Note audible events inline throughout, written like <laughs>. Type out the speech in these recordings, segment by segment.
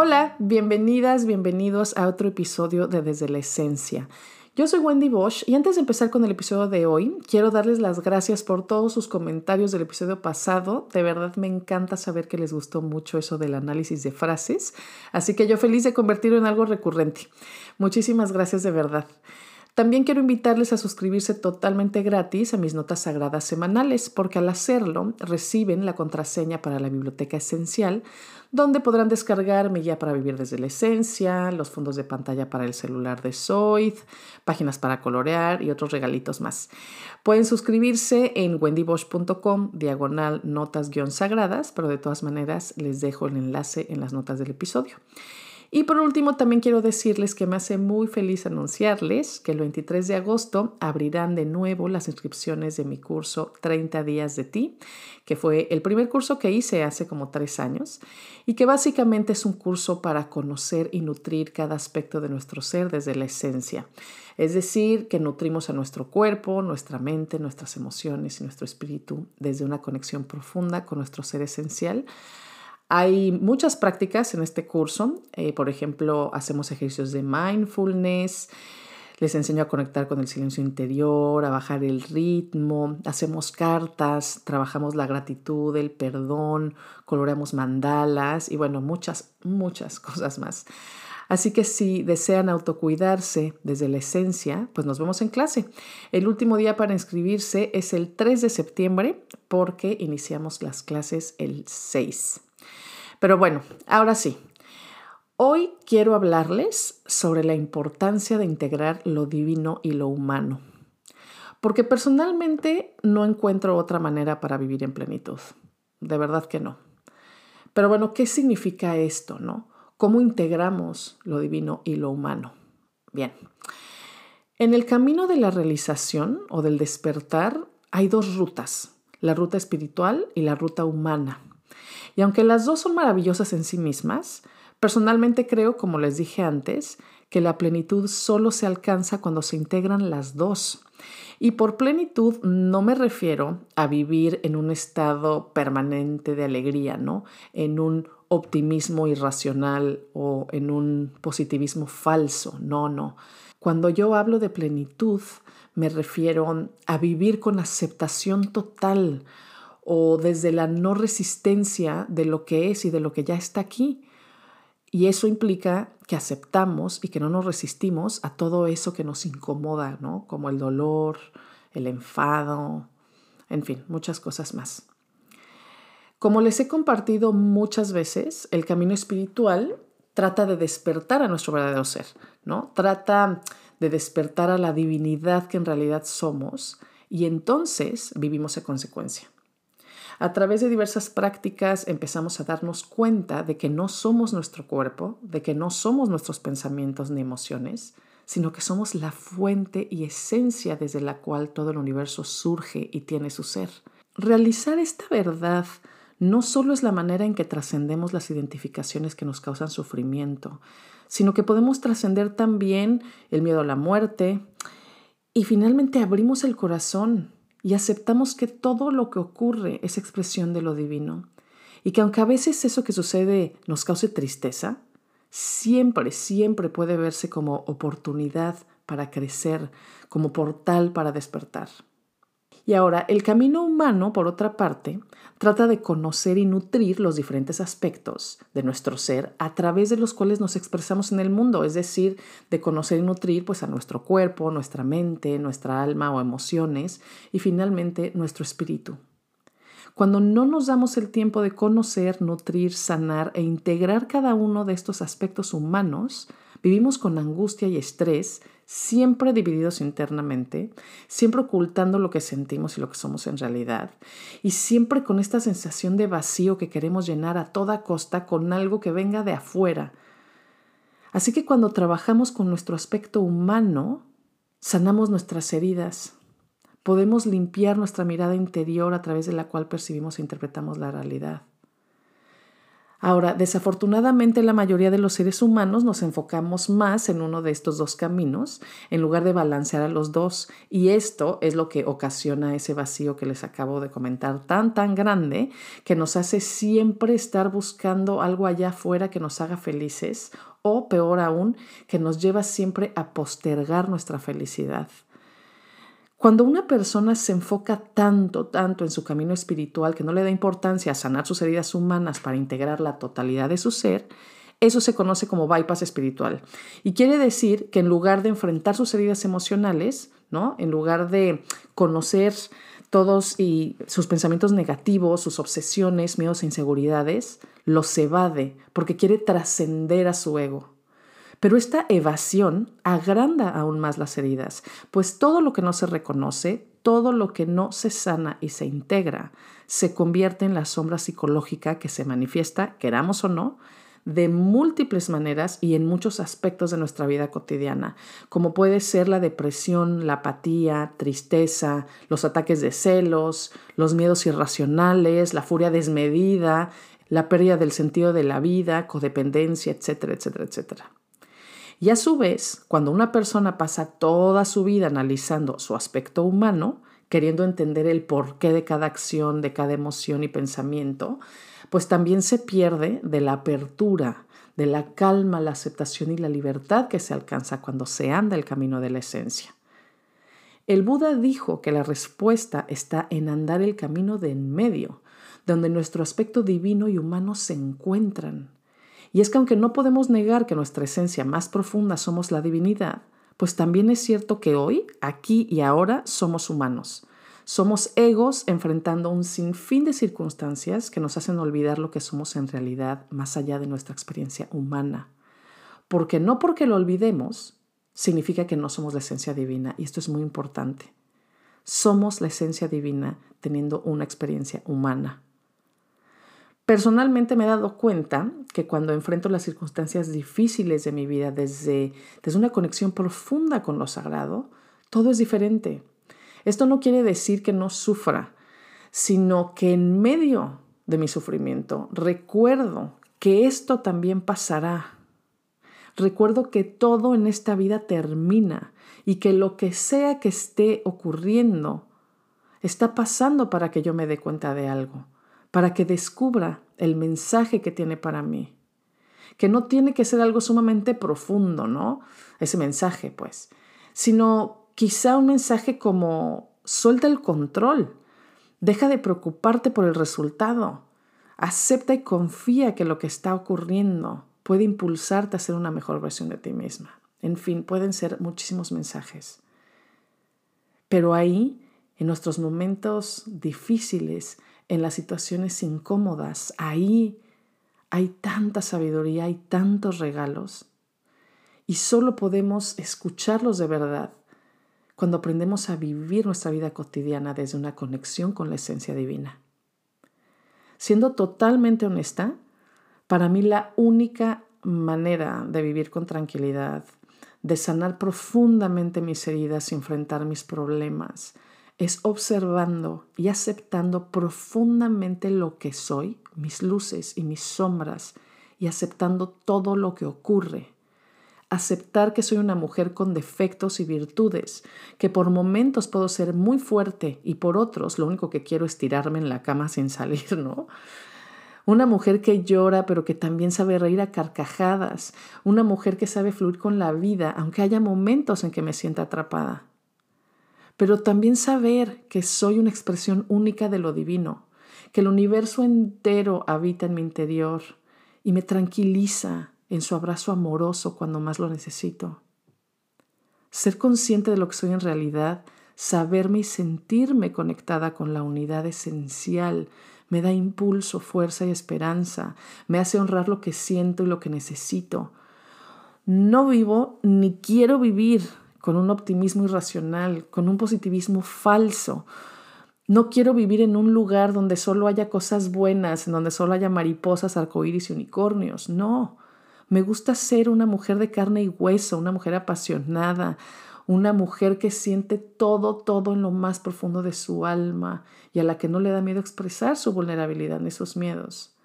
Hola, bienvenidas, bienvenidos a otro episodio de Desde la Esencia. Yo soy Wendy Bosch y antes de empezar con el episodio de hoy, quiero darles las gracias por todos sus comentarios del episodio pasado. De verdad me encanta saber que les gustó mucho eso del análisis de frases, así que yo feliz de convertirlo en algo recurrente. Muchísimas gracias de verdad. También quiero invitarles a suscribirse totalmente gratis a mis notas sagradas semanales, porque al hacerlo reciben la contraseña para la biblioteca esencial, donde podrán descargar mi guía para vivir desde la esencia, los fondos de pantalla para el celular de Zoid, páginas para colorear y otros regalitos más. Pueden suscribirse en wendybosch.com diagonal notas-sagradas, pero de todas maneras les dejo el enlace en las notas del episodio. Y por último, también quiero decirles que me hace muy feliz anunciarles que el 23 de agosto abrirán de nuevo las inscripciones de mi curso 30 días de ti, que fue el primer curso que hice hace como tres años y que básicamente es un curso para conocer y nutrir cada aspecto de nuestro ser desde la esencia. Es decir, que nutrimos a nuestro cuerpo, nuestra mente, nuestras emociones y nuestro espíritu desde una conexión profunda con nuestro ser esencial hay muchas prácticas en este curso. Eh, por ejemplo, hacemos ejercicios de mindfulness. Les enseño a conectar con el silencio interior, a bajar el ritmo, hacemos cartas, trabajamos la gratitud, el perdón, coloreamos mandalas y bueno, muchas, muchas <laughs> cosas más. Así que si desean autocuidarse desde la esencia, pues nos vemos en clase. El último día para inscribirse es el 3 de septiembre porque iniciamos las clases el 6. Pero bueno, ahora sí. Hoy quiero hablarles sobre la importancia de integrar lo divino y lo humano. Porque personalmente no encuentro otra manera para vivir en plenitud. De verdad que no. Pero bueno, ¿qué significa esto, no? ¿Cómo integramos lo divino y lo humano? Bien. En el camino de la realización o del despertar hay dos rutas, la ruta espiritual y la ruta humana. Y aunque las dos son maravillosas en sí mismas, personalmente creo, como les dije antes, que la plenitud solo se alcanza cuando se integran las dos. Y por plenitud no me refiero a vivir en un estado permanente de alegría, ¿no? En un optimismo irracional o en un positivismo falso. No, no. Cuando yo hablo de plenitud, me refiero a vivir con aceptación total, o desde la no resistencia de lo que es y de lo que ya está aquí. Y eso implica que aceptamos y que no nos resistimos a todo eso que nos incomoda, ¿no? Como el dolor, el enfado, en fin, muchas cosas más. Como les he compartido muchas veces, el camino espiritual trata de despertar a nuestro verdadero ser, ¿no? Trata de despertar a la divinidad que en realidad somos y entonces vivimos en consecuencia. A través de diversas prácticas empezamos a darnos cuenta de que no somos nuestro cuerpo, de que no somos nuestros pensamientos ni emociones, sino que somos la fuente y esencia desde la cual todo el universo surge y tiene su ser. Realizar esta verdad no solo es la manera en que trascendemos las identificaciones que nos causan sufrimiento, sino que podemos trascender también el miedo a la muerte y finalmente abrimos el corazón y aceptamos que todo lo que ocurre es expresión de lo divino y que aunque a veces eso que sucede nos cause tristeza, siempre, siempre puede verse como oportunidad para crecer, como portal para despertar. Y ahora, el camino humano, por otra parte, trata de conocer y nutrir los diferentes aspectos de nuestro ser a través de los cuales nos expresamos en el mundo, es decir, de conocer y nutrir pues a nuestro cuerpo, nuestra mente, nuestra alma o emociones y finalmente nuestro espíritu. Cuando no nos damos el tiempo de conocer, nutrir, sanar e integrar cada uno de estos aspectos humanos, vivimos con angustia y estrés siempre divididos internamente, siempre ocultando lo que sentimos y lo que somos en realidad, y siempre con esta sensación de vacío que queremos llenar a toda costa con algo que venga de afuera. Así que cuando trabajamos con nuestro aspecto humano, sanamos nuestras heridas, podemos limpiar nuestra mirada interior a través de la cual percibimos e interpretamos la realidad. Ahora, desafortunadamente la mayoría de los seres humanos nos enfocamos más en uno de estos dos caminos en lugar de balancear a los dos y esto es lo que ocasiona ese vacío que les acabo de comentar tan tan grande que nos hace siempre estar buscando algo allá afuera que nos haga felices o peor aún que nos lleva siempre a postergar nuestra felicidad. Cuando una persona se enfoca tanto, tanto en su camino espiritual que no le da importancia a sanar sus heridas humanas para integrar la totalidad de su ser, eso se conoce como bypass espiritual. Y quiere decir que en lugar de enfrentar sus heridas emocionales, ¿no? En lugar de conocer todos sus pensamientos negativos, sus obsesiones, miedos e inseguridades, los evade porque quiere trascender a su ego. Pero esta evasión agranda aún más las heridas, pues todo lo que no se reconoce, todo lo que no se sana y se integra, se convierte en la sombra psicológica que se manifiesta, queramos o no, de múltiples maneras y en muchos aspectos de nuestra vida cotidiana, como puede ser la depresión, la apatía, tristeza, los ataques de celos, los miedos irracionales, la furia desmedida, la pérdida del sentido de la vida, codependencia, etcétera, etcétera, etcétera. Y a su vez, cuando una persona pasa toda su vida analizando su aspecto humano, queriendo entender el porqué de cada acción, de cada emoción y pensamiento, pues también se pierde de la apertura, de la calma, la aceptación y la libertad que se alcanza cuando se anda el camino de la esencia. El Buda dijo que la respuesta está en andar el camino de en medio, donde nuestro aspecto divino y humano se encuentran. Y es que aunque no podemos negar que nuestra esencia más profunda somos la divinidad, pues también es cierto que hoy, aquí y ahora somos humanos. Somos egos enfrentando un sinfín de circunstancias que nos hacen olvidar lo que somos en realidad más allá de nuestra experiencia humana. Porque no porque lo olvidemos, significa que no somos la esencia divina. Y esto es muy importante. Somos la esencia divina teniendo una experiencia humana. Personalmente me he dado cuenta que cuando enfrento las circunstancias difíciles de mi vida desde, desde una conexión profunda con lo sagrado, todo es diferente. Esto no quiere decir que no sufra, sino que en medio de mi sufrimiento recuerdo que esto también pasará. Recuerdo que todo en esta vida termina y que lo que sea que esté ocurriendo está pasando para que yo me dé cuenta de algo para que descubra el mensaje que tiene para mí. Que no tiene que ser algo sumamente profundo, ¿no? Ese mensaje, pues, sino quizá un mensaje como suelta el control, deja de preocuparte por el resultado, acepta y confía que lo que está ocurriendo puede impulsarte a ser una mejor versión de ti misma. En fin, pueden ser muchísimos mensajes. Pero ahí, en nuestros momentos difíciles, en las situaciones incómodas, ahí hay tanta sabiduría, hay tantos regalos. Y solo podemos escucharlos de verdad cuando aprendemos a vivir nuestra vida cotidiana desde una conexión con la esencia divina. Siendo totalmente honesta, para mí la única manera de vivir con tranquilidad, de sanar profundamente mis heridas y enfrentar mis problemas, es observando y aceptando profundamente lo que soy, mis luces y mis sombras, y aceptando todo lo que ocurre. Aceptar que soy una mujer con defectos y virtudes, que por momentos puedo ser muy fuerte y por otros lo único que quiero es tirarme en la cama <laughs> sin salir, ¿no? Una mujer que llora pero que también sabe reír a carcajadas, una mujer que sabe fluir con la vida aunque haya momentos en que me sienta atrapada pero también saber que soy una expresión única de lo divino, que el universo entero habita en mi interior y me tranquiliza en su abrazo amoroso cuando más lo necesito. Ser consciente de lo que soy en realidad, saberme y sentirme conectada con la unidad esencial, me da impulso, fuerza y esperanza, me hace honrar lo que siento y lo que necesito. No vivo ni quiero vivir con un optimismo irracional, con un positivismo falso. No quiero vivir en un lugar donde solo haya cosas buenas, en donde solo haya mariposas, arcoíris y unicornios. No. Me gusta ser una mujer de carne y hueso, una mujer apasionada, una mujer que siente todo, todo en lo más profundo de su alma y a la que no le da miedo expresar su vulnerabilidad ni sus miedos.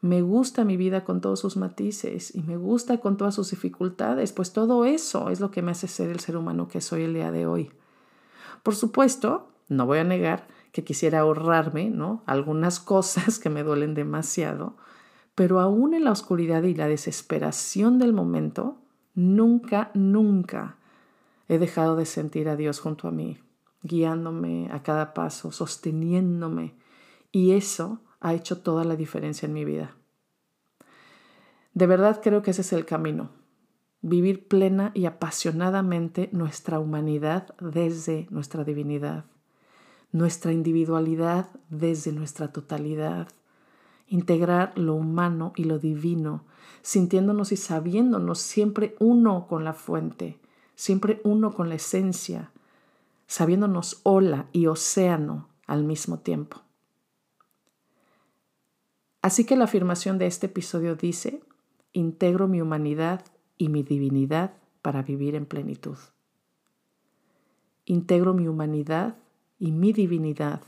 Me gusta mi vida con todos sus matices y me gusta con todas sus dificultades, pues todo eso es lo que me hace ser el ser humano que soy el día de hoy. Por supuesto, no voy a negar que quisiera ahorrarme, ¿no? Algunas <laughs> cosas que me duelen demasiado, pero aún en la oscuridad y la desesperación del momento, nunca, nunca he dejado de sentir a Dios junto a mí, guiándome a cada paso, sosteniéndome, y eso ha hecho toda la diferencia en mi vida. De verdad creo que ese es el camino, vivir plena y apasionadamente nuestra humanidad desde nuestra divinidad, nuestra individualidad desde nuestra totalidad, integrar lo humano y lo divino, sintiéndonos y sabiéndonos siempre uno con la fuente, siempre uno con la esencia, sabiéndonos ola y océano al mismo tiempo. Así que la afirmación de este episodio dice, integro mi humanidad y mi divinidad para vivir en plenitud. Integro mi humanidad y mi divinidad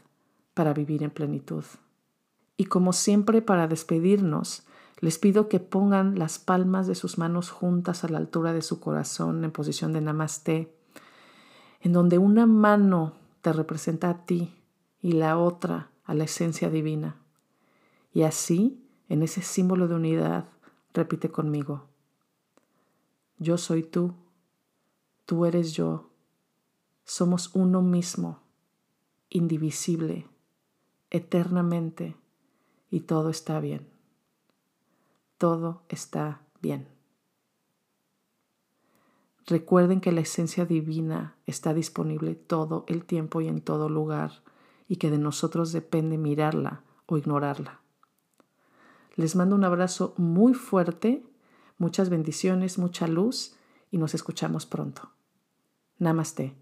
para vivir en plenitud. Y como siempre para despedirnos, les pido que pongan las palmas de sus manos juntas a la altura de su corazón en posición de namaste, en donde una mano te representa a ti y la otra a la esencia divina. Y así, en ese símbolo de unidad, repite conmigo. Yo soy tú, tú eres yo, somos uno mismo, indivisible, eternamente, y todo está bien. Todo está bien. Recuerden que la esencia divina está disponible todo el tiempo y en todo lugar y que de nosotros depende mirarla o ignorarla. Les mando un abrazo muy fuerte, muchas bendiciones, mucha luz y nos escuchamos pronto. Namaste.